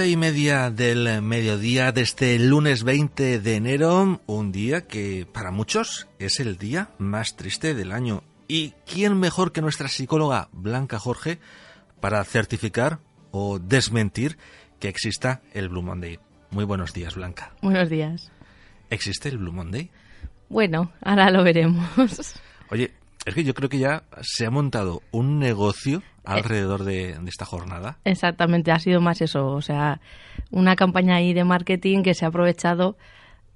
12 y media del mediodía de este lunes 20 de enero, un día que para muchos es el día más triste del año. ¿Y quién mejor que nuestra psicóloga Blanca Jorge para certificar o desmentir que exista el Blue Monday? Muy buenos días, Blanca. Buenos días. ¿Existe el Blue Monday? Bueno, ahora lo veremos. Oye, es que yo creo que ya se ha montado un negocio alrededor de, de esta jornada. Exactamente, ha sido más eso, o sea, una campaña ahí de marketing que se ha aprovechado,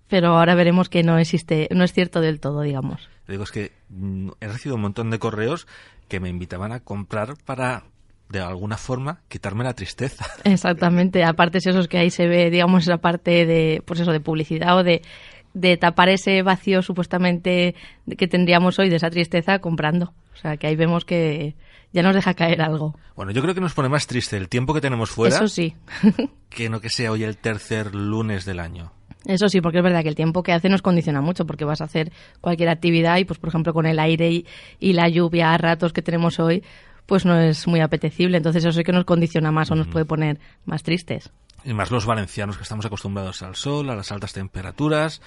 pero ahora veremos que no existe, no es cierto del todo, digamos. Digo, es que mm, he recibido un montón de correos que me invitaban a comprar para, de alguna forma, quitarme la tristeza. Exactamente, aparte es eso es que ahí se ve, digamos, esa parte de, pues eso, de publicidad o de, de tapar ese vacío supuestamente que tendríamos hoy de esa tristeza comprando. O sea, que ahí vemos que ya nos deja caer algo. Bueno, yo creo que nos pone más triste el tiempo que tenemos fuera Eso sí. que no que sea hoy el tercer lunes del año. Eso sí, porque es verdad que el tiempo que hace nos condiciona mucho, porque vas a hacer cualquier actividad y, pues, por ejemplo, con el aire y, y la lluvia a ratos que tenemos hoy, pues no es muy apetecible. Entonces eso sí que nos condiciona más o nos puede poner más tristes. Y más los valencianos que estamos acostumbrados al sol, a las altas temperaturas.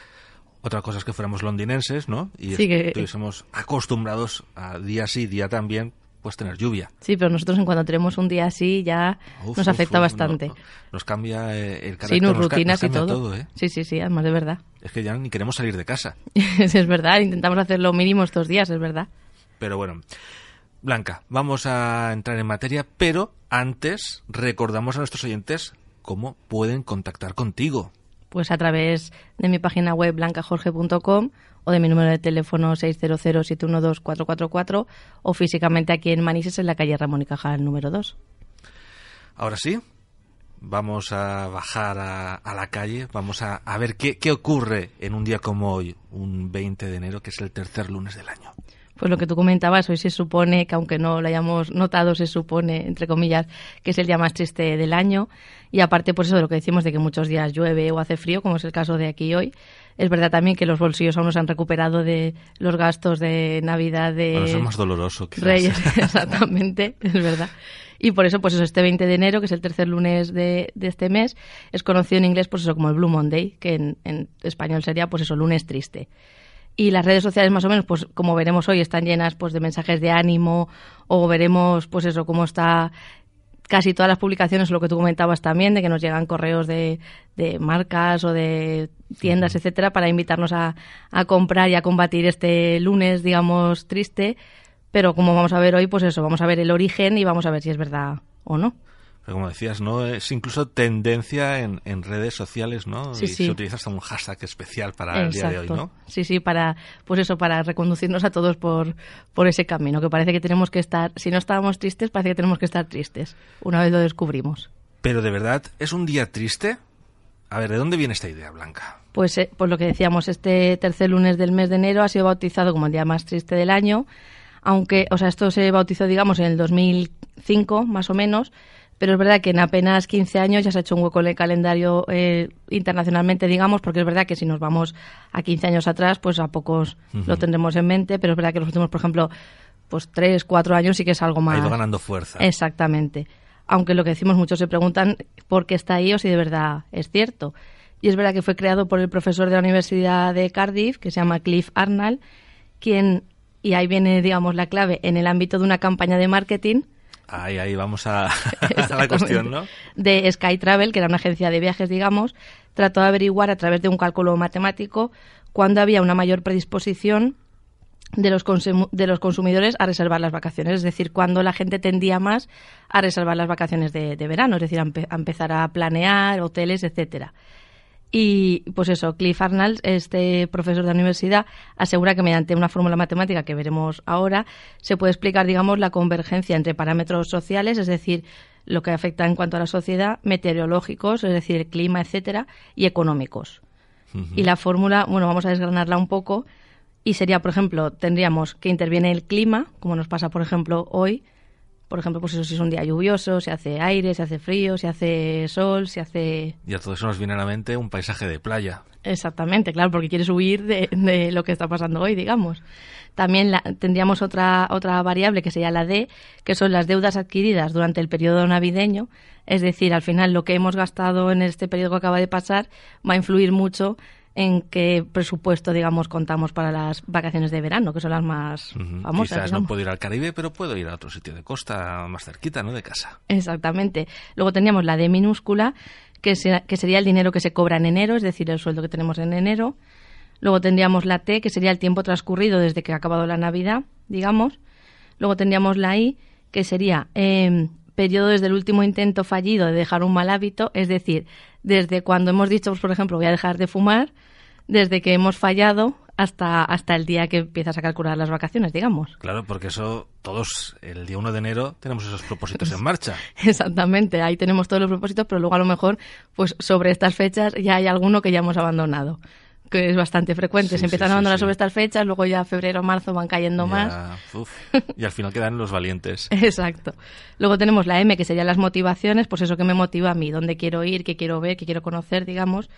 Otra cosa es que fuéramos londinenses, ¿no? Y Sí, que- estuviésemos acostumbrados a día sí, día también, pues tener lluvia. Sí, pero nosotros en cuanto tenemos un día así ya Uf, nos afecta uf, bastante. no, no. Nos cambia eh, el carácter. Sí, nos nos ca- rutinas nos y cambia todo. ¿eh? Sí, sí, sí, además de verdad. Es que ya ni queremos salir de casa. es verdad, intentamos hacer lo mínimo estos días, es verdad. Pero bueno, Blanca, vamos a entrar en materia, pero antes recordamos a nuestros oyentes cómo pueden contactar contigo. Pues a través de mi página web blancajorge.com o de mi número de teléfono 600-712-444 o físicamente aquí en Manises en la calle Ramón y Cajal número 2. Ahora sí, vamos a bajar a, a la calle, vamos a, a ver qué, qué ocurre en un día como hoy, un 20 de enero, que es el tercer lunes del año. Pues lo que tú comentabas, hoy se supone que aunque no lo hayamos notado, se supone, entre comillas, que es el día más triste del año. Y aparte, pues eso de lo que decimos de que muchos días llueve o hace frío, como es el caso de aquí hoy. Es verdad también que los bolsillos aún no se han recuperado de los gastos de Navidad, de Bueno, eso es más doloroso. quizás. Reyes, exactamente, es verdad. Y por eso, pues eso, este 20 de enero, que es el tercer lunes de, de este mes, es conocido en inglés, pues eso, como el Blue Monday, que en, en español sería, pues eso, lunes triste. Y las redes sociales, más o menos, pues como veremos hoy, están llenas pues de mensajes de ánimo, o veremos, pues eso, cómo está casi todas las publicaciones, lo que tú comentabas también, de que nos llegan correos de, de marcas o de tiendas, etcétera, para invitarnos a, a comprar y a combatir este lunes, digamos, triste. Pero como vamos a ver hoy, pues eso, vamos a ver el origen y vamos a ver si es verdad o no. Pero como decías, ¿no? Es incluso tendencia en, en redes sociales, ¿no? Sí, y sí. se utiliza hasta un hashtag especial para el día de hoy, ¿no? Sí, sí, para, pues eso, para reconducirnos a todos por, por ese camino, que parece que tenemos que estar, si no estábamos tristes, parece que tenemos que estar tristes, una vez lo descubrimos. Pero de verdad, ¿es un día triste? A ver, ¿de dónde viene esta idea, Blanca? Pues, eh, pues lo que decíamos, este tercer lunes del mes de enero ha sido bautizado como el día más triste del año, aunque, o sea, esto se bautizó, digamos, en el 2005, más o menos, pero es verdad que en apenas 15 años ya se ha hecho un hueco en el calendario eh, internacionalmente, digamos, porque es verdad que si nos vamos a 15 años atrás, pues a pocos lo tendremos en mente, pero es verdad que los últimos, por ejemplo, pues 3, 4 años sí que es algo más... Ha ido ganando fuerza. Exactamente. Aunque lo que decimos muchos se preguntan por qué está ahí o si de verdad es cierto. y es verdad que fue creado por el profesor de la Universidad de Cardiff, que se llama Cliff Arnall, quien, y ahí viene, digamos, la clave, en el ámbito de una campaña de marketing, Ahí, ahí vamos a, a la cuestión, ¿no? de Sky Travel, que era una agencia de viajes, digamos, trató de averiguar a través de un cálculo matemático cuándo había una mayor predisposición de los, de los consumidores a reservar las vacaciones, es decir, cuando la gente tendía más a reservar las vacaciones de, de verano, es decir, a, empe- a empezar a planear hoteles, etcétera. Y pues eso, Cliff Arnold, este profesor de la universidad, asegura que mediante una fórmula matemática que veremos ahora, se puede explicar, digamos, la convergencia entre parámetros sociales, es decir, lo que afecta en cuanto a la sociedad, meteorológicos, es decir, el clima, etcétera, y económicos. Y la fórmula, bueno, vamos a desgranarla un poco, y sería, por ejemplo, tendríamos que interviene el clima, como nos pasa, por ejemplo, hoy. Por ejemplo, pues eso, si es un día lluvioso, si hace aire, si hace frío, si hace sol, si hace Y a todo eso nos viene a la mente un paisaje de playa. Exactamente, claro, porque quieres huir de, de lo que está pasando hoy, digamos. También la- tendríamos otra, otra variable que sería la D, que son las deudas adquiridas durante el periodo navideño. Es decir, al final lo que hemos gastado en este periodo que acaba de pasar va a influir mucho en qué presupuesto, digamos, contamos para las vacaciones de verano, que son las más famosas. Quizás no puedo ir al Caribe, pero puedo ir a otro sitio de costa más cerquita, ¿no? De casa. Exactamente. Luego tendríamos la D minúscula, que, se- que sería el dinero que se cobra en enero, es decir, el sueldo que tenemos en enero. Luego tendríamos la T, que sería el tiempo transcurrido desde que ha acabado la Navidad, digamos. Luego tendríamos la I, que sería eh, periodo desde el último intento fallido de dejar un mal hábito, es decir, desde cuando hemos dicho, pues, por ejemplo, voy a dejar de fumar, desde que hemos fallado hasta, hasta el día que empiezas a calcular las vacaciones, digamos. Claro, porque eso, todos, el día 1 de enero, tenemos esos propósitos en marcha. Exactamente, ahí tenemos todos los propósitos, pero luego a lo mejor, pues sobre estas fechas ya hay alguno que ya hemos abandonado, que es bastante frecuente. Sí, Se empiezan sí, a sí, sobre estas fechas, luego ya febrero, marzo van cayendo más. Uf, y al final quedan los valientes. Exacto. Luego tenemos la M, que serían las motivaciones, pues eso que me motiva a mí, dónde quiero ir, qué quiero ver, qué quiero conocer, digamos.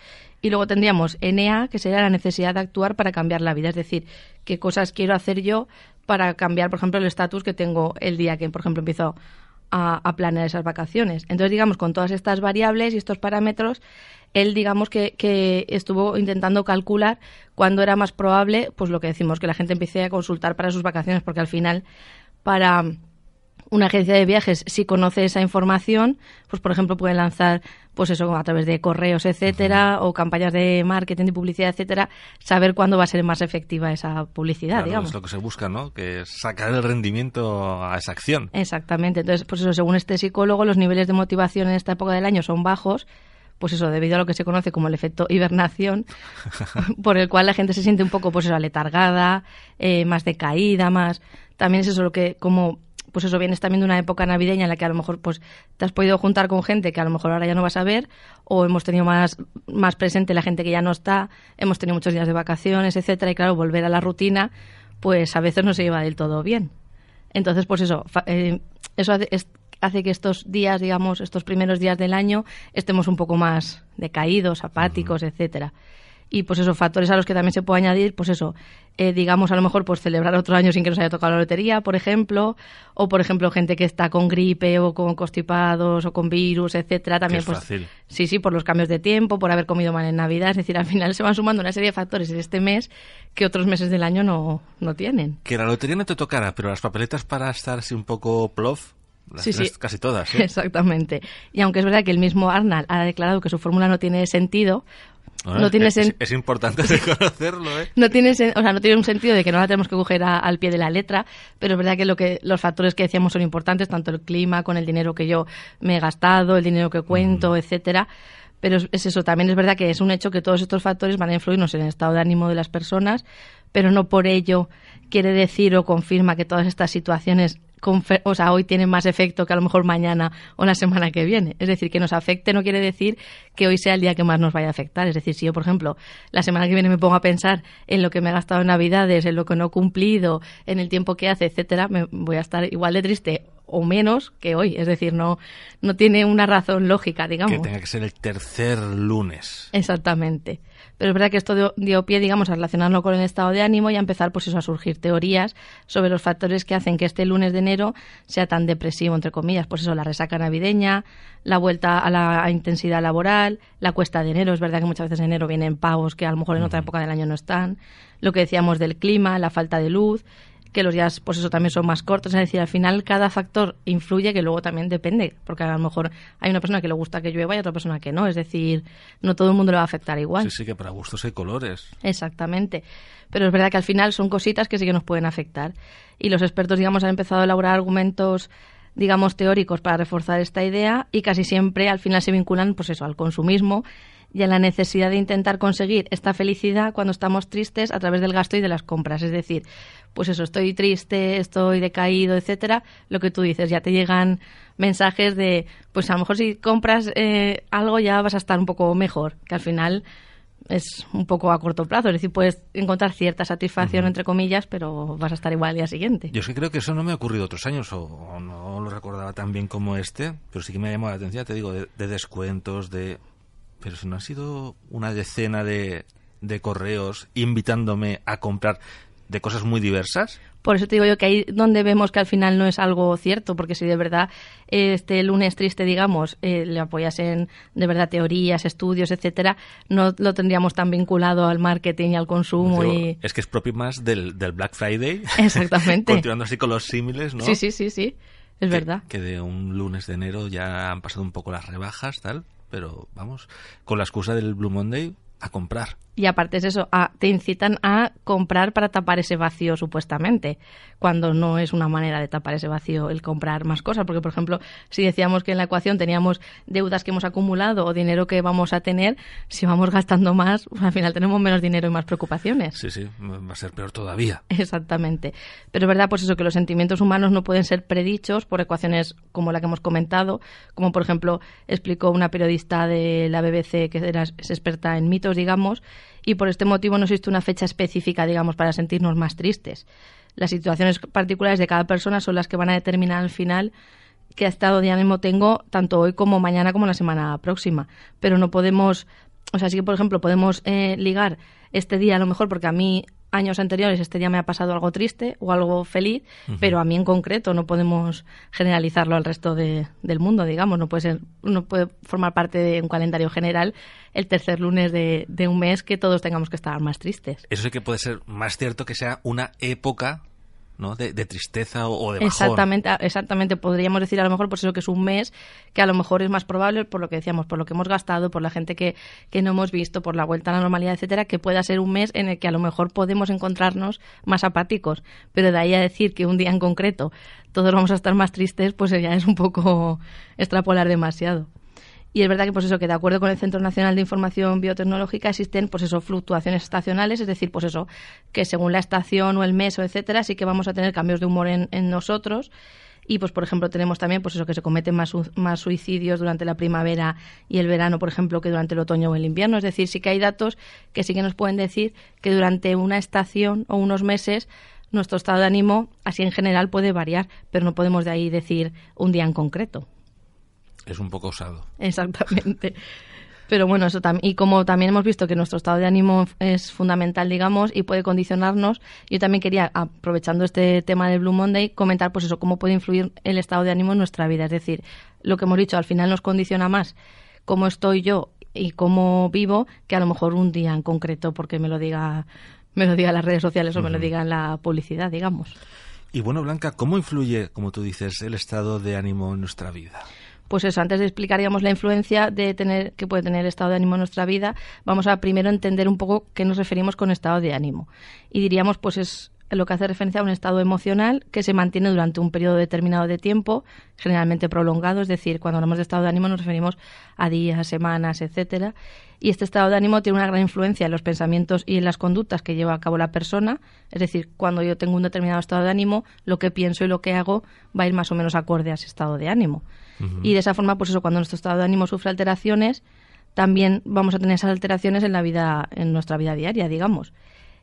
Y luego tendríamos NA, que sería la necesidad de actuar para cambiar la vida, es decir, qué cosas quiero hacer yo para cambiar, por ejemplo, el estatus que tengo el día que, por ejemplo, empiezo a, a planear esas vacaciones. Entonces, digamos, con todas estas variables y estos parámetros, él, digamos, que, que estuvo intentando calcular cuándo era más probable, pues lo que decimos, que la gente empiece a consultar para sus vacaciones, porque al final, para una agencia de viajes, si conoce esa información, pues por ejemplo puede lanzar, pues eso, a través de correos, etcétera, o campañas de marketing y publicidad, etcétera, saber cuándo va a ser más efectiva esa publicidad, Claro, digamos. es lo que se busca, ¿no? Que es sacar el rendimiento a esa acción. Exactamente. Entonces, pues eso, según este psicólogo, los niveles de motivación en esta época del año son bajos, pues eso, debido a lo que se conoce como el efecto hibernación, por el cual la gente se siente un poco, pues eso, aletargada, eh, más decaída, más... También es eso lo que, como, pues eso, vienes también de una época navideña en la que a lo mejor, pues, te has podido juntar con gente que a lo mejor ahora ya no vas a ver, o hemos tenido más, más presente la gente que ya no está, hemos tenido muchos días de vacaciones, etcétera, y claro, volver a la rutina, pues a veces no se lleva del todo bien. Entonces, pues eso, fa- eh, eso hace, es- hace que estos días, digamos, estos primeros días del año, estemos un poco más decaídos, apáticos, etcétera. Y pues esos factores a los que también se puede añadir, pues eso, eh, digamos, a lo mejor pues celebrar otro año sin que nos haya tocado la lotería, por ejemplo, o por ejemplo gente que está con gripe o con constipados o con virus, etcétera, también es pues fácil. Sí, sí, por los cambios de tiempo, por haber comido mal en Navidad. Es decir, al final se van sumando una serie de factores en este mes que otros meses del año no, no tienen. Que la lotería no te tocara, pero las papeletas para estar así un poco plof, las Sí, casi todas, ¿eh? Exactamente. Y aunque es verdad que el mismo Arnal ha declarado que su fórmula no tiene sentido, Bueno, no tiene es, sen- es importante reconocerlo, ¿eh? no tiene, sen- o sea, no tiene un sentido de que no la tenemos que coger a- al pie de la letra, pero es verdad que, lo que los factores que decíamos son importantes, tanto el clima, con el dinero que yo me he gastado, el dinero que cuento, etcétera. Pero es eso, también es verdad que es un hecho que todos estos factores van a influirnos en el estado de ánimo de las personas, pero no por ello quiere decir o confirma que todas estas situaciones o sea, hoy tienen más efecto que a lo mejor mañana o la semana que viene. Es decir, que nos afecte no quiere decir que hoy sea el día que más nos vaya a afectar. Es decir, si yo, por ejemplo, la semana que viene me pongo a pensar en lo que me he gastado en Navidades, en lo que no he cumplido, en el tiempo que hace, etcétera, me voy a estar igual de triste o menos que hoy. Es decir, no, no tiene una razón lógica, digamos. Que tenga que ser el tercer lunes. Exactamente. Pero es verdad que esto dio, pie, digamos, a relacionarlo con el estado de ánimo y a empezar, pues eso, a surgir teorías sobre los factores que hacen que este lunes de enero sea tan depresivo, entre comillas. Pues eso, la resaca navideña, la vuelta a la intensidad laboral, la cuesta de enero. Es verdad que muchas veces en enero vienen pagos que a lo mejor en otra época del año no están. Lo que decíamos del clima, la falta de luz que los días, pues eso también son más cortos. Es decir, al final cada factor influye que luego también depende, porque a lo mejor hay una persona que le gusta que llueva y otra persona que no. Es decir, no todo el mundo le va a afectar igual. Sí, sí, que para gustos hay colores. Exactamente. Pero es verdad que al final son cositas que sí que nos pueden afectar. Y los expertos, digamos, han empezado a elaborar argumentos digamos teóricos para reforzar esta idea y casi siempre al final se vinculan pues eso al consumismo y a la necesidad de intentar conseguir esta felicidad cuando estamos tristes a través del gasto y de las compras. Es decir, pues eso, estoy triste, estoy decaído, etcétera, lo que tú dices, ya te llegan mensajes de, pues a lo mejor si compras eh, algo ya vas a estar un poco mejor, que al final es un poco a corto plazo, es decir, puedes encontrar cierta satisfacción, entre comillas, pero vas a estar igual al día siguiente. Yo es que creo que eso no me ha ocurrido otros años, o, no lo recordaba tan bien como este, pero sí que me ha llamado la atención, te digo, de, de descuentos, de pero si no ha sido una decena de, de correos invitándome a comprar de cosas muy diversas. Por eso te digo yo que ahí donde vemos que al final no es algo cierto, porque si de verdad este lunes triste, digamos, eh, le apoyasen de verdad teorías, estudios, etcétera, no lo tendríamos tan vinculado al marketing y al consumo. y... Es que es propio más del, del Black Friday. Exactamente. Continuando así con los símiles, ¿no? Sí, sí, sí, sí. Es que, verdad. Que de un lunes de enero ya han pasado un poco las rebajas, tal pero vamos, con la excusa del Blue Monday a comprar. Y aparte es eso, a, te incitan a comprar para tapar ese vacío supuestamente, cuando no es una manera de tapar ese vacío el comprar más cosas, porque por ejemplo, si decíamos que en la ecuación teníamos deudas que hemos acumulado o dinero que vamos a tener, si vamos gastando más, pues al final tenemos menos dinero y más preocupaciones. Sí, sí, va a ser peor todavía. Exactamente. Pero es verdad, pues eso, que los sentimientos humanos no pueden ser predichos por ecuaciones como la que hemos comentado, como por ejemplo explicó una periodista de la BBC que era, es experta en mitos, digamos, y por este motivo no existe una fecha específica, digamos, para sentirnos más tristes. Las situaciones particulares de cada persona son las que van a determinar al final qué estado de ánimo tengo tanto hoy como mañana como la semana próxima. Pero no podemos, o sea, sí que por ejemplo podemos eh, ligar este día a lo mejor porque a mí años anteriores este día me ha pasado algo triste o algo feliz, uh -huh. pero a mí en concreto no podemos generalizarlo al resto de, del mundo, digamos. No puede, ser, no puede formar parte de un calendario general el tercer lunes de, de un mes que todos tengamos que estar más tristes. Eso sí que puede ser más cierto que sea una época ¿no? De, de, tristeza o, de bajón. Exactamente, exactamente. Podríamos decir a lo mejor por eso que es un mes que a lo mejor es más probable por lo que decíamos, por lo que hemos gastado, por la gente que, que no hemos visto, por la vuelta a la normalidad, etcétera, que pueda ser un mes en el que a lo mejor podemos encontrarnos más apáticos. Pero de ahí a decir que un día en concreto todos vamos a estar más tristes, pues ya es un poco extrapolar demasiado. Y es verdad que, pues eso, que de acuerdo con el Centro Nacional de Información Biotecnológica existen, pues eso, fluctuaciones estacionales, es decir, pues eso, que según la estación o el mes o etcétera, sí que vamos a tener cambios de humor en, en nosotros. Y, pues, por ejemplo, tenemos también, pues eso, que se cometen más, más suicidios durante la primavera y el verano, por ejemplo, que durante el otoño o el invierno. Es decir, sí que hay datos que sí que nos pueden decir que durante una estación o unos meses nuestro estado de ánimo, así en general, puede variar, pero no podemos de ahí decir un día en concreto es un poco osado. Exactamente. Pero bueno, eso también. Y como también hemos visto que nuestro estado de ánimo es fundamental, digamos, y puede condicionarnos, yo también quería, aprovechando este tema del Blue Monday, comentar, pues eso, cómo puede influir el estado de ánimo en nuestra vida. Es decir, lo que hemos dicho, al final nos condiciona más cómo estoy yo y cómo vivo que a lo mejor un día en concreto, porque me lo diga, me lo diga las redes sociales o me lo diga la publicidad, digamos. Y bueno, Blanca, ¿cómo influye, como tú dices, el estado de ánimo en nuestra vida? Pues eso, antes de explicar digamos, la influencia de tener, que puede tener el estado de ánimo en nuestra vida, vamos a primero entender un poco qué nos referimos con estado de ánimo. Y diríamos, pues es lo que hace referencia a un estado emocional que se mantiene durante un periodo determinado de tiempo, generalmente prolongado, es decir, cuando hablamos de estado de ánimo nos referimos a días, semanas, etcétera. Y este estado de ánimo tiene una gran influencia en los pensamientos y en las conductas que lleva a cabo la persona, es decir, cuando yo tengo un determinado estado de ánimo, lo que pienso y lo que hago va a ir más o menos acorde a ese estado de ánimo. Y de esa forma, pues eso, cuando nuestro estado de ánimo sufre alteraciones, también vamos a tener esas alteraciones en la vida, en nuestra vida diaria, digamos.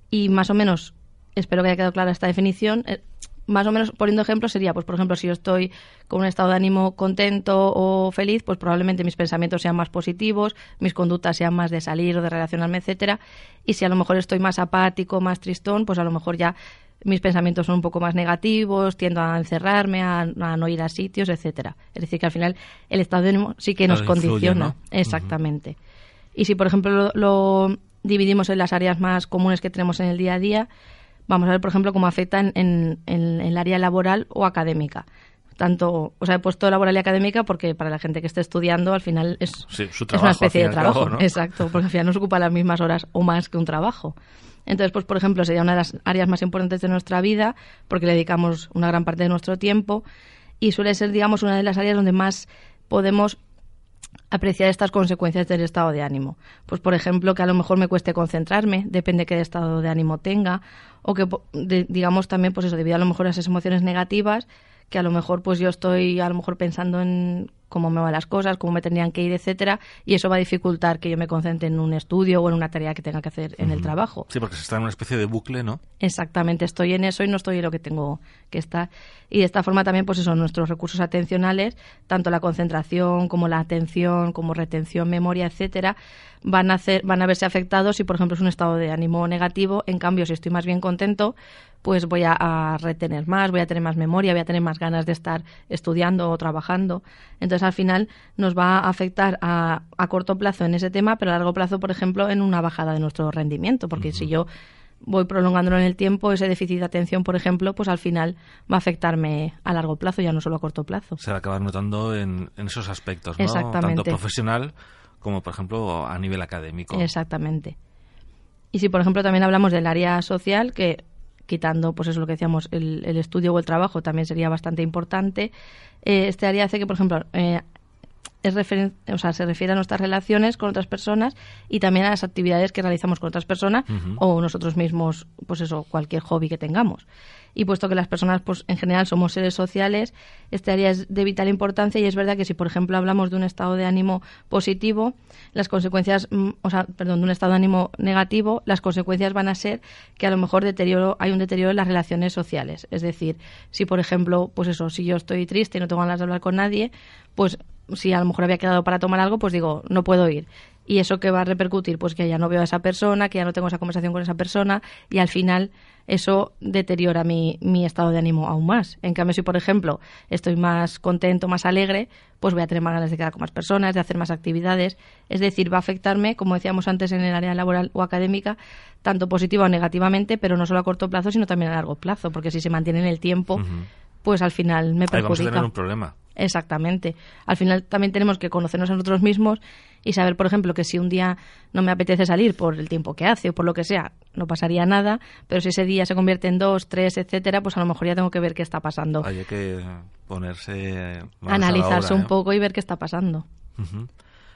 Y más o menos, espero que haya quedado clara esta definición, eh, más o menos poniendo ejemplos sería, pues por ejemplo, si yo estoy con un estado de ánimo contento o feliz, pues probablemente mis pensamientos sean más positivos, mis conductas sean más de salir o de relacionarme, etcétera. Y si a lo mejor estoy más apático, más tristón, pues a lo mejor ya mis pensamientos son un poco más negativos, tiendo a encerrarme, a, no ir a sitios, etcétera. Es decir, que al final el estado de ánimo sí que nos condiciona. Exactamente. Y si, por ejemplo, lo, dividimos en las áreas más comunes que tenemos en el día a día, vamos a ver, por ejemplo, cómo afecta en, el área laboral o académica tanto, o sea, he puesto laboral y académica porque para la gente que esté estudiando al final es, una especie de trabajo. Exacto, porque al final nos ocupa las mismas horas o más que un trabajo. Entonces, pues por ejemplo, sería una de las áreas más importantes de nuestra vida porque le dedicamos una gran parte de nuestro tiempo y suele ser, digamos, una de las áreas donde más podemos apreciar estas consecuencias del estado de ánimo. Pues, por ejemplo, que a lo mejor me cueste concentrarme, depende qué estado de ánimo tenga, o que, digamos, también, pues eso, debido a lo mejor a esas emociones negativas, que a lo mejor pues yo estoy a lo mejor pensando en cómo me van las cosas, cómo me tendrían que ir, etcétera, y eso va a dificultar que yo me concentre en un estudio o en una tarea que tenga que hacer en el trabajo. Sí, porque se está en una especie de bucle, ¿no? Exactamente, estoy en eso y no estoy en lo que tengo que estar. Y de esta forma también, pues eso, nuestros recursos atencionales, tanto la concentración como la atención, como retención, memoria, etcétera, van a hacer, van a verse afectados si, por ejemplo, es un estado de ánimo negativo. En cambio, si estoy más bien contento, pues voy a, retener más, voy a tener más memoria, voy a tener más ganas de estar estudiando o trabajando. Entonces, al final, nos va a afectar a, a corto plazo en ese tema, pero a largo plazo, por ejemplo, en una bajada de nuestro rendimiento, porque si yo voy prolongándolo en el tiempo, ese déficit de atención, por ejemplo, pues al final va a afectarme a largo plazo, ya no solo a corto plazo. Se va a acabar notando en, esos aspectos, ¿no? Exactamente. Tanto profesional como, por ejemplo, a nivel académico. Exactamente. Y si, por ejemplo, también hablamos del área social, que quitando, pues eso lo que decíamos, el, estudio o el trabajo también sería bastante importante. Eh, este área hace que, por ejemplo, eh, es o sea, se refiere a nuestras relaciones con otras personas y también a las actividades que realizamos con otras personas o nosotros mismos, pues eso, cualquier hobby que tengamos. Y puesto que las personas pues en general somos seres sociales, este área es de vital importancia y es verdad que si por ejemplo hablamos de un estado de ánimo positivo, las consecuencias, mm, o sea, perdón, de un estado de ánimo negativo, las consecuencias van a ser que a lo mejor deterioro, hay un deterioro en las relaciones sociales, es decir, si por ejemplo, pues eso, si yo estoy triste y no tengo ganas de hablar con nadie, pues si a lo mejor había quedado para tomar algo, pues digo, no puedo ir. ¿Y eso que va a repercutir? Pues que ya no veo a esa persona, que ya no tengo esa conversación con esa persona y al final eso deteriora mi, mi estado de ánimo aún más. En cambio, si por ejemplo estoy más contento, más alegre, pues voy a tener más ganas de quedar con más personas, de hacer más actividades. Es decir, va a afectarme, como decíamos antes, en el área laboral o académica, tanto positiva o negativamente, pero no solo a corto plazo, sino también a largo plazo, porque si se mantiene en el tiempo, pues al final me perjudica. Ahí vamos a tener un problema. Exactamente. Al final también tenemos que conocernos a nosotros mismos y saber, por ejemplo, que si un día no me apetece salir por el tiempo que hace o por lo que sea, no pasaría nada, pero si ese día se convierte en dos, tres, etcétera, pues a lo mejor ya tengo que ver qué está pasando. Hay que ponerse. Analizarse un ¿eh? poco y ver qué está pasando.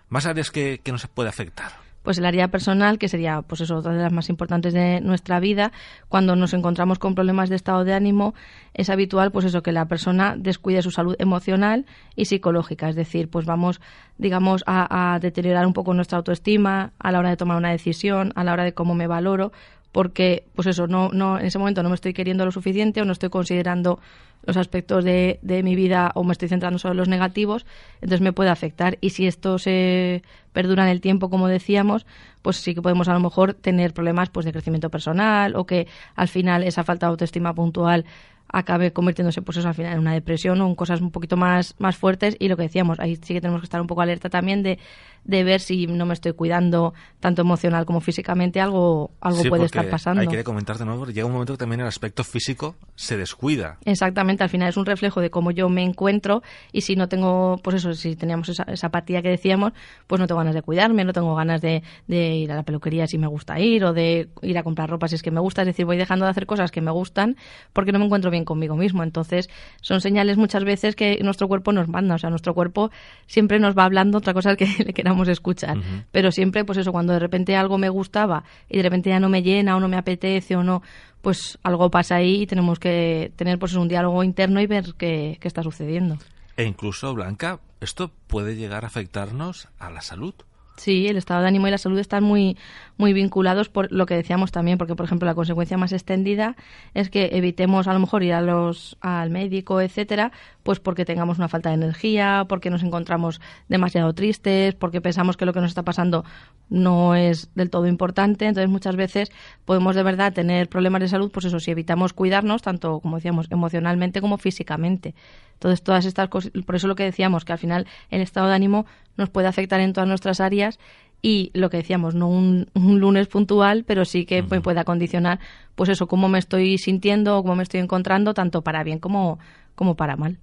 Más áreas que, que se puede afectar pues el área personal, que sería pues eso, otra de las más importantes de nuestra vida, cuando nos encontramos con problemas de estado de ánimo, es habitual pues eso que la persona descuide su salud emocional y psicológica, es decir, pues vamos digamos a, a deteriorar un poco nuestra autoestima a la hora de tomar una decisión, a la hora de cómo me valoro, porque pues eso no no en ese momento no me estoy queriendo lo suficiente o no estoy considerando los aspectos de, de mi vida o me estoy centrando solo en los negativos, entonces me puede afectar. Y si esto se perdura en el tiempo, como decíamos, pues sí que podemos a lo mejor tener problemas pues de crecimiento personal o que al final esa falta de autoestima puntual acabe convirtiéndose pues eso al final en una depresión o en cosas un poquito más, más fuertes y lo que decíamos, ahí sí que tenemos que estar un poco alerta también de de ver si no me estoy cuidando tanto emocional como físicamente, algo, algo puede estar pasando. Hay que comentar de nuevo, llega un momento que también el aspecto físico se descuida. Exactamente, al final es un reflejo de cómo yo me encuentro y si no tengo, pues eso, si teníamos esa, esa apatía que decíamos, pues no tengo ganas de cuidarme, no tengo ganas de, de ir a la peluquería si me gusta ir o de ir a comprar ropa si es que me gusta, es decir, voy dejando de hacer cosas que me gustan porque no me encuentro bien conmigo mismo. Entonces, son señales muchas veces que nuestro cuerpo nos manda, o sea, nuestro cuerpo siempre nos va hablando otra cosa que le queramos escuchar. Pero siempre, pues eso, cuando de repente algo me gustaba y de repente ya no me llena o no me apetece o no, pues algo pasa ahí y tenemos que tener pues un diálogo interno y ver qué, está sucediendo. E incluso, Blanca, esto puede llegar a afectarnos a la salud. Sí, el estado de ánimo y la salud están muy, muy vinculados por lo que decíamos también, porque por ejemplo la consecuencia más extendida es que evitemos a lo mejor ir a los, al médico, etcétera, pues porque tengamos una falta de energía, porque nos encontramos demasiado tristes, porque pensamos que lo que nos está pasando no es del todo importante. Entonces muchas veces podemos de verdad tener problemas de salud, pues eso, si evitamos cuidarnos, tanto como decíamos, emocionalmente como físicamente. Entonces todas estas cosas, por eso lo que decíamos, que al final el estado de ánimo nos puede afectar en todas nuestras áreas y lo que decíamos, no un, lunes puntual, pero sí que me puede acondicionar, pues eso, cómo me estoy sintiendo o cómo me estoy encontrando, tanto para bien como, como para mal.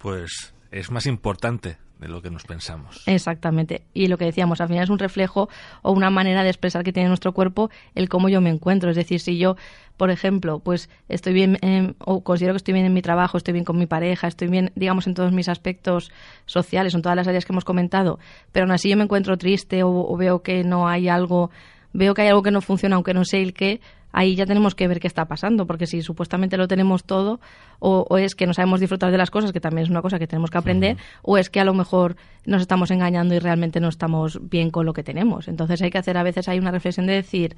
Pues es más importante de lo que nos pensamos. Exactamente. Y lo que decíamos, al final es un reflejo o una manera de expresar que tiene nuestro cuerpo el cómo yo me encuentro. Es decir, si yo, por ejemplo, pues estoy bien o considero que estoy bien en mi trabajo, estoy bien con mi pareja, estoy bien, digamos, en todos mis aspectos sociales, en todas las áreas que hemos comentado, pero aún así yo me encuentro triste o, o veo que no hay algo, veo que hay algo que no funciona, aunque no sé el qué, ahí ya tenemos que ver qué está pasando, porque si supuestamente lo tenemos todo, o, es que no sabemos disfrutar de las cosas, que también es una cosa que tenemos que aprender, o es que a lo mejor nos estamos engañando y realmente no estamos bien con lo que tenemos. Entonces hay que hacer a veces hay una reflexión de decir,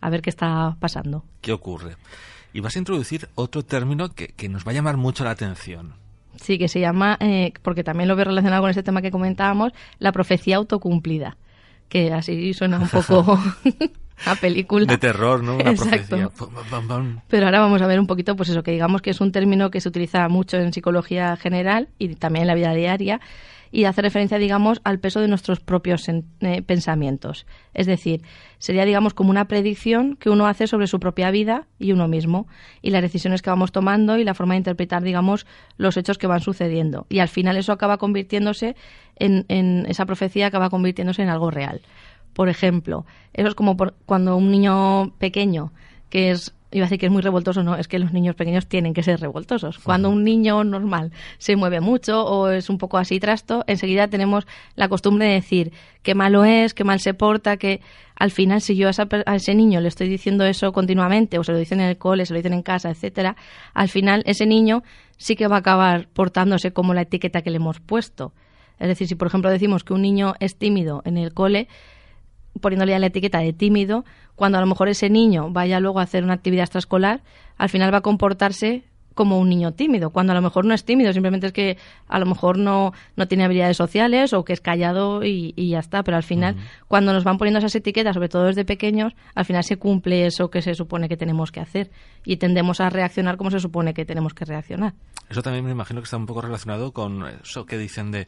a ver qué está pasando. ¿Qué ocurre? Y vas a introducir otro término que, que nos va a llamar mucho la atención. Sí, que se llama, eh, porque también lo veo relacionado con ese tema que comentábamos, la profecía autocumplida que así suena un poco a película. De terror, ¿no? Una profecía. Pero ahora vamos a ver un poquito, pues eso, que digamos que es un término que se utiliza mucho en psicología general y también en la vida diaria y hace referencia, digamos, al peso de nuestros propios eh, pensamientos. Es decir, sería, digamos, como una predicción que uno hace sobre su propia vida y uno mismo, y las decisiones que vamos tomando y la forma de interpretar, digamos, los hechos que van sucediendo. Y al final eso acaba convirtiéndose en, en esa profecía acaba convirtiéndose en algo real. Por ejemplo, eso es como cuando un niño pequeño que es iba a decir que es muy revoltoso, no, es que los niños pequeños tienen que ser revoltosos. Cuando un niño normal se mueve mucho o es un poco así trasto, enseguida tenemos la costumbre de decir qué malo es, qué mal se porta, que al final si yo a, ese niño le estoy diciendo eso continuamente o se lo dicen en el cole, se lo dicen en casa, etcétera, al final ese niño sí que va a acabar portándose como la etiqueta que le hemos puesto. Es decir, si por ejemplo decimos que un niño es tímido en el cole, poniéndole la etiqueta de tímido, cuando a lo mejor ese niño vaya luego a hacer una actividad extraescolar, al final va a comportarse como un niño tímido, cuando a lo mejor no es tímido, simplemente es que a lo mejor no, no tiene habilidades sociales o que es callado y, ya está, pero al final cuando nos van poniendo esas etiquetas, sobre todo desde pequeños, al final se cumple eso que se supone que tenemos que hacer y tendemos a reaccionar como se supone que tenemos que reaccionar. Eso también me imagino que está un poco relacionado con eso que dicen de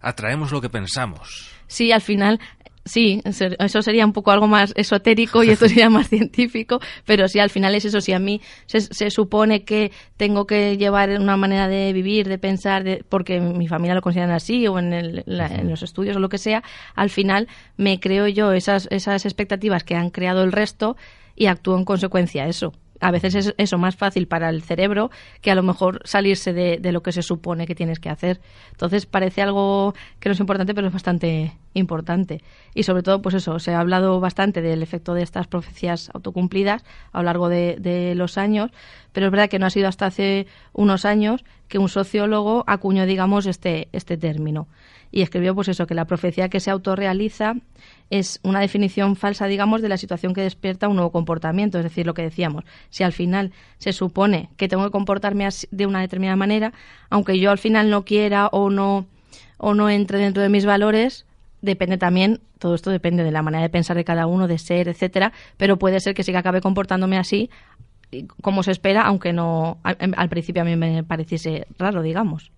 atraemos lo que pensamos. Sí, al final Sí, eso sería un poco algo más esotérico y esto sería más científico, pero sí, al final es eso. Si a mí se, supone que tengo que llevar una manera de vivir, de pensar, de, porque mi familia lo consideran así o en, en, los estudios o lo que sea, al final me creo yo esas, esas expectativas que han creado el resto y actúo en consecuencia a eso a veces es eso más fácil para el cerebro que a lo mejor salirse de, de, lo que se supone que tienes que hacer. Entonces parece algo que no es importante, pero es bastante importante. Y sobre todo, pues eso, se ha hablado bastante del efecto de estas profecías autocumplidas a lo largo de, de los años, pero es verdad que no ha sido hasta hace unos años que un sociólogo acuñó, digamos, este, este término y escribió pues eso, que la profecía que se autorrealiza es una definición falsa, digamos, de la situación que despierta un nuevo comportamiento, es decir, lo que decíamos, si al final se supone que tengo que comportarme de una determinada manera, aunque yo al final no quiera o no o no entre dentro de mis valores, depende también, todo esto depende de la manera de pensar de cada uno, de ser, etcétera, pero puede ser que sí que acabe comportándome así como se espera, aunque no al, al principio a mí me pareciese raro, digamos.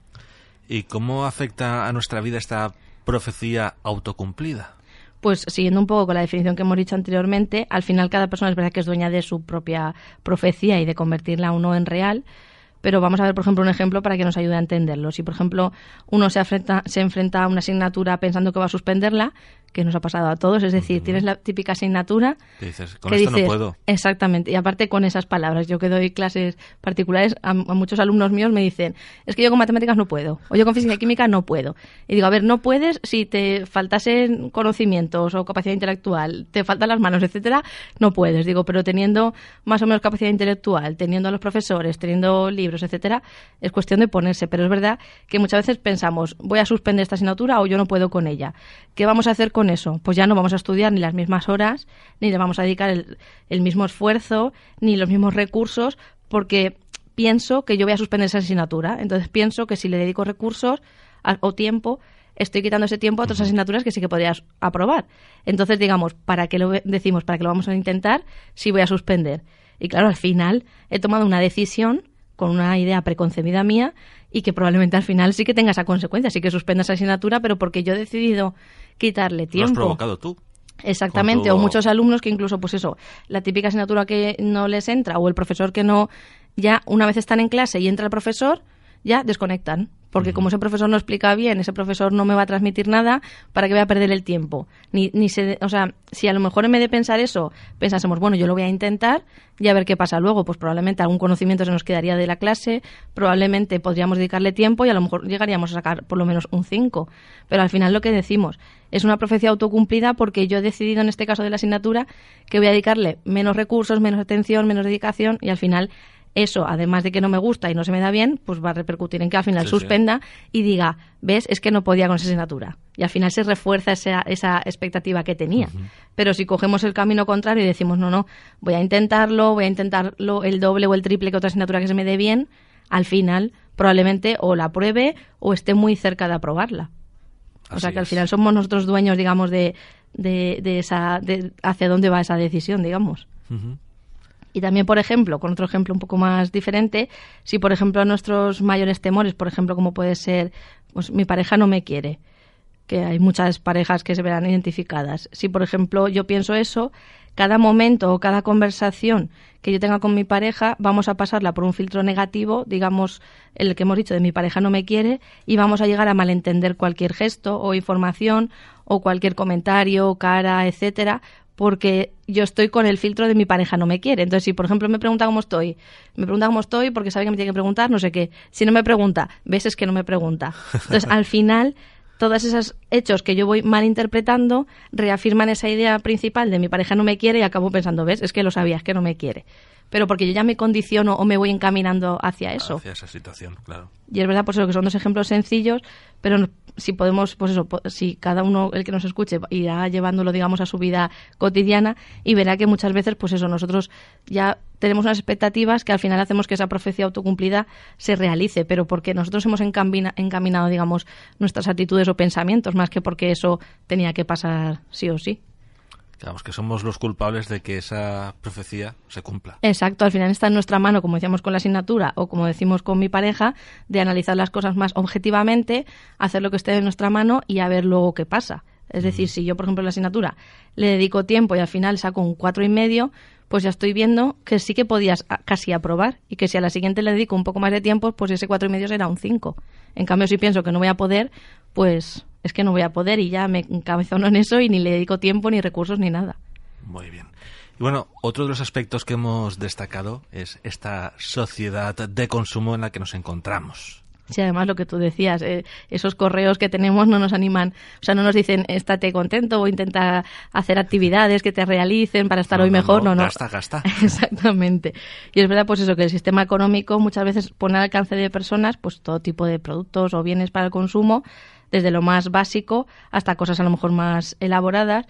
¿Y cómo afecta a nuestra vida esta profecía autocumplida? Pues siguiendo un poco con la definición que hemos dicho anteriormente, al final cada persona es verdad que es dueña de su propia profecía y de convertirla uno en real, pero vamos a ver, por ejemplo, un ejemplo para que nos ayude a entenderlo. Si, por ejemplo, uno se se enfrenta a una asignatura pensando que va a suspenderla, que nos ha pasado a todos. Es decir, tienes la típica asignatura que dices, con esto no puedo. Exactamente. Y aparte con esas palabras. Yo que doy clases particulares, a, muchos alumnos míos me dicen, es que yo con matemáticas no puedo. O yo con física y química no puedo. Y digo, a ver, no puedes si te faltasen conocimientos o capacidad intelectual, te faltan las manos, etcétera, no puedes. Digo, pero teniendo más o menos capacidad intelectual, teniendo a los profesores, teniendo libros, etcétera, es cuestión de ponerse. Pero es verdad que muchas veces pensamos, voy a suspender esta asignatura o yo no puedo con ella. ¿Qué vamos a hacer con eso? Pues ya no vamos a estudiar ni las mismas horas, ni le vamos a dedicar el, el mismo esfuerzo, ni los mismos recursos, porque pienso que yo voy a suspender esa asignatura. Entonces pienso que si le dedico recursos a- o tiempo, estoy quitando ese tiempo a otras asignaturas que sí que podrías aprobar. Entonces, digamos, ¿para qué lo decimos? ¿Para qué lo vamos a intentar si voy a suspender? Y claro, al final he tomado una decisión con una idea preconcebida mía y que probablemente al final sí que tenga esa consecuencia, sí que suspenda esa asignatura, pero porque yo he decidido quitarle Lo has tiempo. provocado tú. Exactamente, tu- o muchos alumnos que incluso, pues eso, la típica asignatura que no les entra o el profesor que no, ya una vez están en clase y entra el profesor, ya desconectan. Porque como ese profesor no explica bien, ese profesor no me va a transmitir nada, ¿para qué voy a perder el tiempo? Ni, ni se, o sea, si a lo mejor en vez de pensar eso, pensásemos, bueno, yo lo voy a intentar y a ver qué pasa luego, pues probablemente algún conocimiento se nos quedaría de la clase, probablemente podríamos dedicarle tiempo y a lo mejor llegaríamos a sacar por lo menos un 5. Pero al final lo que decimos es una profecía autocumplida porque yo he decidido en este caso de la asignatura que voy a dedicarle menos recursos, menos atención, menos dedicación y al final eso, además de que no me gusta y no se me da bien, pues va a repercutir en que al final Sí, sí. suspenda y diga, ves, es que no podía con esa asignatura. Y al final se refuerza esa, esa expectativa que tenía. Pero si cogemos el camino contrario y decimos, no, no, voy a intentarlo, voy a intentarlo el doble o el triple que otra asignatura que se me dé bien, al final probablemente o la apruebe o esté muy cerca de aprobarla. o sea que al final somos nosotros dueños, digamos, de, de, de esa, de hacia dónde va esa decisión, digamos. Y también, por ejemplo, con otro ejemplo un poco más diferente, si por ejemplo nuestros mayores temores, por ejemplo, como puede ser, pues mi pareja no me quiere, que hay muchas parejas que se verán identificadas. Si por ejemplo yo pienso eso, cada momento o cada conversación que yo tenga con mi pareja, vamos a pasarla por un filtro negativo, digamos, el que hemos dicho de mi pareja no me quiere, y vamos a llegar a malentender cualquier gesto o información o cualquier comentario, cara, etcétera, porque yo estoy con el filtro de mi pareja no me quiere. Entonces, si por ejemplo me pregunta cómo estoy, me pregunta cómo estoy porque sabe que me tiene que preguntar, no sé qué. Si no me pregunta, ves es que no me pregunta. Entonces, al final, todos esos hechos que yo voy malinterpretando reafirman esa idea principal de mi pareja no me quiere y acabo pensando, ves, es que lo sabías que no me quiere. Pero porque yo ya me condiciono o me voy encaminando hacia eso. Hacia esa situación, claro. Y es verdad, pues eso, que son dos ejemplos sencillos, pero si podemos, pues eso, si cada uno, el que nos escuche, irá llevándolo, digamos, a su vida cotidiana y verá que muchas veces, pues eso, nosotros ya tenemos unas expectativas que al final hacemos que esa profecía autocumplida se realice, pero porque nosotros hemos encamina- encaminado, digamos, nuestras actitudes o pensamientos, más que porque eso tenía que pasar sí o sí. Digamos que somos los culpables de que esa profecía se cumpla. Exacto, al final está en nuestra mano, como decíamos con la asignatura o como decimos con mi pareja, de analizar las cosas más objetivamente, hacer lo que esté en nuestra mano y a ver luego qué pasa. Es decir, si yo, por ejemplo, en la asignatura le dedico tiempo y al final saco un cuatro y medio, pues ya estoy viendo que sí que podías casi aprobar y que si a la siguiente le dedico un poco más de tiempo, pues ese cuatro y medio será un cinco. En cambio, si pienso que no voy a poder, pues es que no voy a poder y ya me encabezono en eso y ni le dedico tiempo, ni recursos, ni nada. Muy bien. Y bueno, otro de los aspectos que hemos destacado es esta sociedad de consumo en la que nos encontramos. Sí, además lo que tú decías, eh, esos correos que tenemos no nos animan, o sea, no nos dicen estate contento o intenta hacer actividades que te realicen para estar No, hoy no, mejor, no, no, no. gasta, gasta. Exactamente. Y es verdad, pues eso, que el sistema económico muchas veces pone al alcance de personas pues todo tipo de productos o bienes para el consumo, desde lo más básico hasta cosas a lo mejor más elaboradas.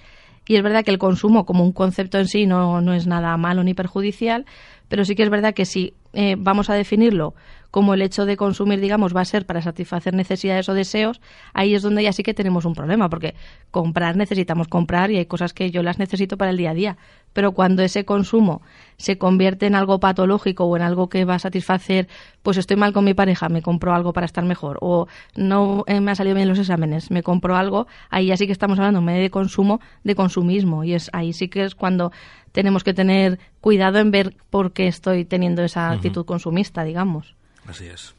Y es verdad que el consumo como un concepto en sí no, no es nada malo ni perjudicial, pero sí que es verdad que si eh, vamos a definirlo como el hecho de consumir, digamos, va a ser para satisfacer necesidades o deseos, ahí es donde ya sí que tenemos un problema, porque comprar necesitamos comprar y hay cosas que yo las necesito para el día a día. Pero cuando ese consumo se convierte en algo patológico o en algo que va a satisfacer, pues estoy mal con mi pareja, me compro algo para estar mejor, o no eh, me han salido bien los exámenes, me compro algo, ahí ya sí que estamos hablando de consumo, de consumismo, y es ahí sí que es cuando tenemos que tener cuidado en ver por qué estoy teniendo esa actitud consumista, digamos Así es.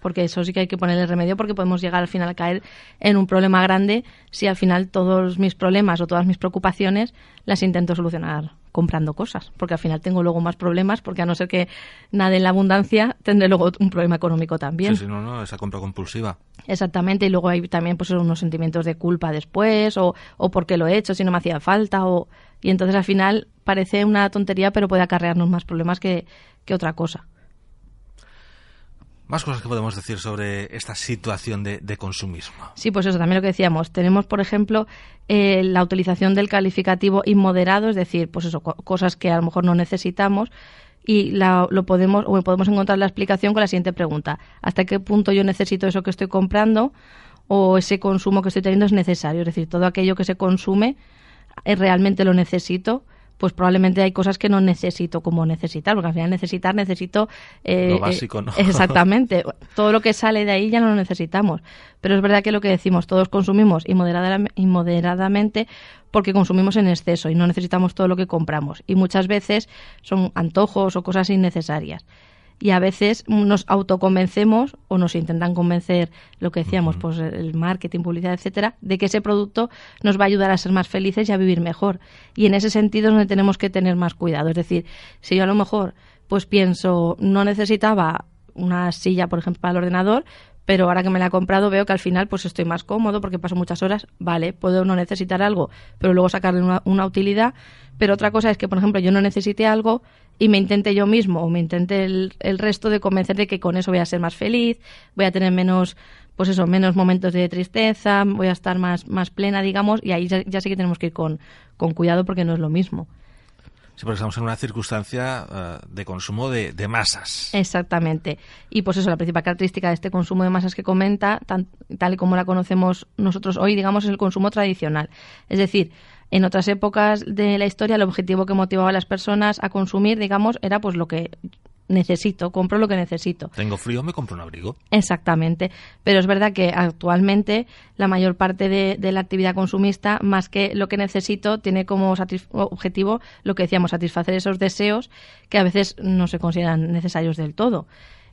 Porque eso sí que hay que ponerle remedio porque podemos llegar al final a caer en un problema grande si al final todos mis problemas o todas mis preocupaciones las intento solucionar comprando cosas, porque al final tengo luego más problemas porque a no ser que nade en la abundancia tendré luego un problema económico también. Sí, sí, no, no, esa compra compulsiva. Exactamente, y luego hay también pues unos sentimientos de culpa después o, o porque lo he hecho si no me hacía falta o y entonces al final parece una tontería pero puede acarrearnos más problemas que, que otra cosa. Más cosas que podemos decir sobre esta situación de, consumismo. Sí, pues eso, también lo que decíamos. Tenemos, por ejemplo, eh, la utilización del calificativo inmoderado, es decir, pues eso, co- cosas que a lo mejor no necesitamos y la- lo podemos o podemos encontrar la explicación con la siguiente pregunta: ¿Hasta qué punto yo necesito eso que estoy comprando o ese consumo que estoy teniendo es necesario? Es decir, todo aquello que se consume eh, realmente lo necesito. Pues probablemente hay cosas que no necesito como necesitar, porque al final necesitar necesito eh, Lo eh, básico, ¿no? Exactamente. Todo lo que sale de ahí ya no lo necesitamos. Pero es verdad que lo que decimos, todos consumimos inmoderada- inmoderadamente porque consumimos en exceso y no necesitamos todo lo que compramos. Y muchas veces son antojos o cosas innecesarias. Y a veces nos autoconvencemos o nos intentan convencer lo que decíamos, pues el marketing, publicidad, etcétera, de que ese producto nos va a ayudar a ser más felices y a vivir mejor. Y en ese sentido es donde tenemos que tener más cuidado. Es decir, si yo a lo mejor pues pienso, no necesitaba una silla, por ejemplo, para el ordenador, pero ahora que me la he comprado veo que al final pues estoy más cómodo porque paso muchas horas, vale, puedo no necesitar algo, pero luego sacarle una, utilidad, pero otra cosa es que, por ejemplo, yo no necesite algo y me intente yo mismo o me intente el, el resto de convencer de que con eso voy a ser más feliz, voy a tener menos pues eso, menos momentos de tristeza, voy a estar más, más plena, digamos, y ahí ya, ya sí que tenemos que ir con, con cuidado porque no es lo mismo. Sí, porque estamos en una circunstancia eh, de consumo de, masas. Exactamente. Y pues eso, la principal característica de este consumo de masas que comenta, tal y como la conocemos nosotros hoy, digamos, es el consumo tradicional. Es decir, en otras épocas de la historia, el objetivo que motivaba a las personas a consumir, digamos, era pues lo que necesito, compro lo que necesito. Tengo frío, me compro un abrigo. Exactamente. Pero es verdad que actualmente la mayor parte de, de la actividad consumista, más que lo que necesito, tiene como objetivo lo que decíamos, satisfacer esos deseos que a veces no se consideran necesarios del todo.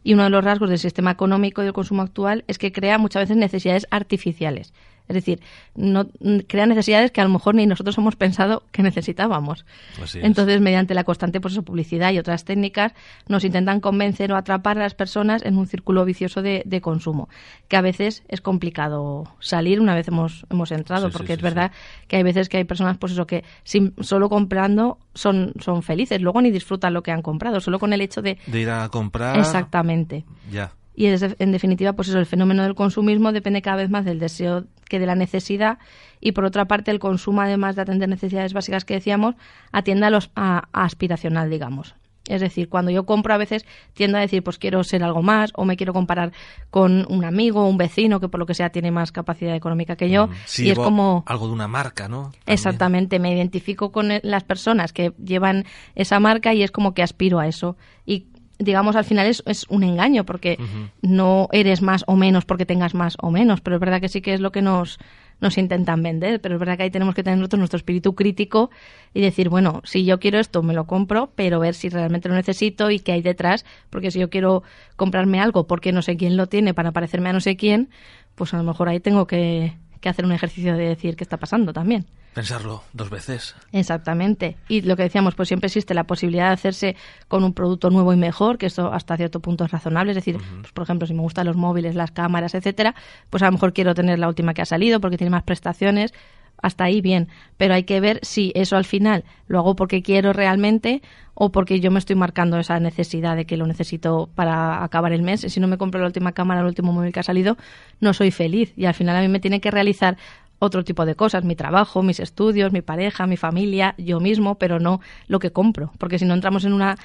Y uno de los rasgos del sistema económico y del consumo actual es que crea muchas veces necesidades artificiales. Es decir, no, crea necesidades que a lo mejor ni nosotros hemos pensado que necesitábamos. Así es. Entonces, mediante la constante pues, publicidad y otras técnicas, nos intentan convencer o atrapar a las personas en un círculo vicioso de, de consumo, que a veces es complicado salir una vez hemos, hemos entrado, Sí, sí, porque es sí, verdad que hay veces que hay personas, pues eso, que sin, solo comprando son, son felices, luego ni disfrutan lo que han comprado, solo con el hecho de... De ir a comprar. Exactamente. Ya. Y es, en definitiva, pues eso, el fenómeno del consumismo depende cada vez más del deseo que de la necesidad y por otra parte el consumo, además de atender necesidades básicas que decíamos, atiende a los a, a aspiracional, digamos. Es decir, cuando yo compro a veces tiendo a decir, pues quiero ser algo más o me quiero comparar con un amigo un vecino que por lo que sea tiene más capacidad económica que yo. Mm, y es como... Algo de una marca, ¿no? También. Exactamente, me identifico con el- las personas que llevan esa marca y es como que aspiro a eso. Y digamos, al final es, es un engaño porque no eres más o menos porque tengas más o menos, pero es verdad que sí que es lo que nos, nos intentan vender, pero es verdad que ahí tenemos que tener nosotros nuestro espíritu crítico y decir, bueno, si yo quiero esto, me lo compro, pero ver si realmente lo necesito y qué hay detrás, porque si yo quiero comprarme algo porque no sé quién lo tiene para parecerme a no sé quién, pues a lo mejor ahí tengo que, que hacer un ejercicio de decir qué está pasando también. Pensarlo dos veces. Exactamente. Y lo que decíamos, pues siempre existe la posibilidad de hacerse con un producto nuevo y mejor, que esto hasta cierto punto es razonable. Es decir, pues, por ejemplo, si me gustan los móviles, las cámaras, etcétera, pues a lo mejor quiero tener la última que ha salido porque tiene más prestaciones. Hasta ahí bien, pero hay que ver si eso al final lo hago porque quiero realmente o porque yo me estoy marcando esa necesidad de que lo necesito para acabar el mes. Y si no me compro la última cámara, el último móvil que ha salido, no soy feliz. Y al final a mí me tiene que realizar otro tipo de cosas, mi trabajo, mis estudios, mi pareja, mi familia, yo mismo, pero no lo que compro, porque si no entramos en una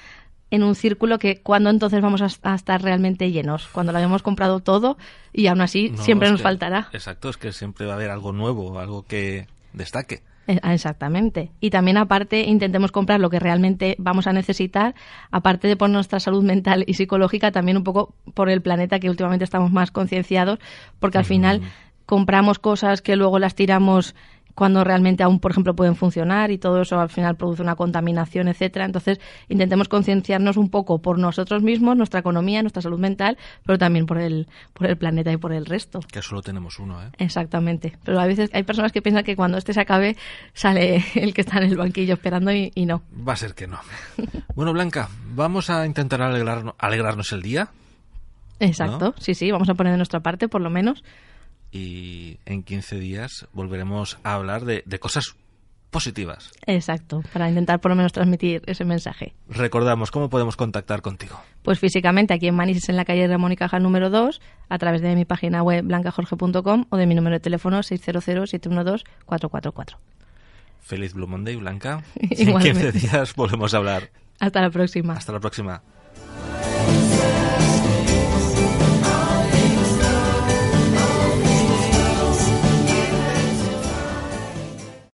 en un círculo que cuando entonces vamos a, estar realmente llenos, cuando lo habíamos comprado todo y aún así No, siempre nos que- faltará. Exacto, es que siempre va a haber algo nuevo, algo que destaque. Eh, ah, Exactamente. Y también aparte intentemos comprar lo que realmente vamos a necesitar, aparte de por nuestra salud mental y psicológica, también un poco por el planeta que últimamente estamos más concienciados, porque al final compramos cosas que luego las tiramos cuando realmente aún, por ejemplo, pueden funcionar y todo eso al final produce una contaminación, etcétera. Entonces, intentemos concienciarnos un poco por nosotros mismos, nuestra economía, nuestra salud mental, pero también por el, por el planeta y por el resto. Que solo tenemos uno, ¿eh? Exactamente. Pero a veces hay personas que piensan que cuando este se acabe sale el que está en el banquillo esperando y, y no. Va a ser que no. Bueno, Blanca, vamos a intentar alegrarnos, alegrarnos el día Exacto. Sí, sí, vamos a poner de nuestra parte por lo menos. Y en 15 días volveremos a hablar de, de cosas positivas. Exacto, para intentar por lo menos transmitir ese mensaje. Recordamos, ¿cómo podemos contactar contigo? Pues físicamente aquí en Manises, en la calle Ramón y Cajal número 2, a través de mi página web blancajorge.com o de mi número de teléfono 600-712-444. Feliz Blue Monday, Blanca. En Igualmente. 15 días volvemos a hablar. Hasta la próxima. Hasta la próxima.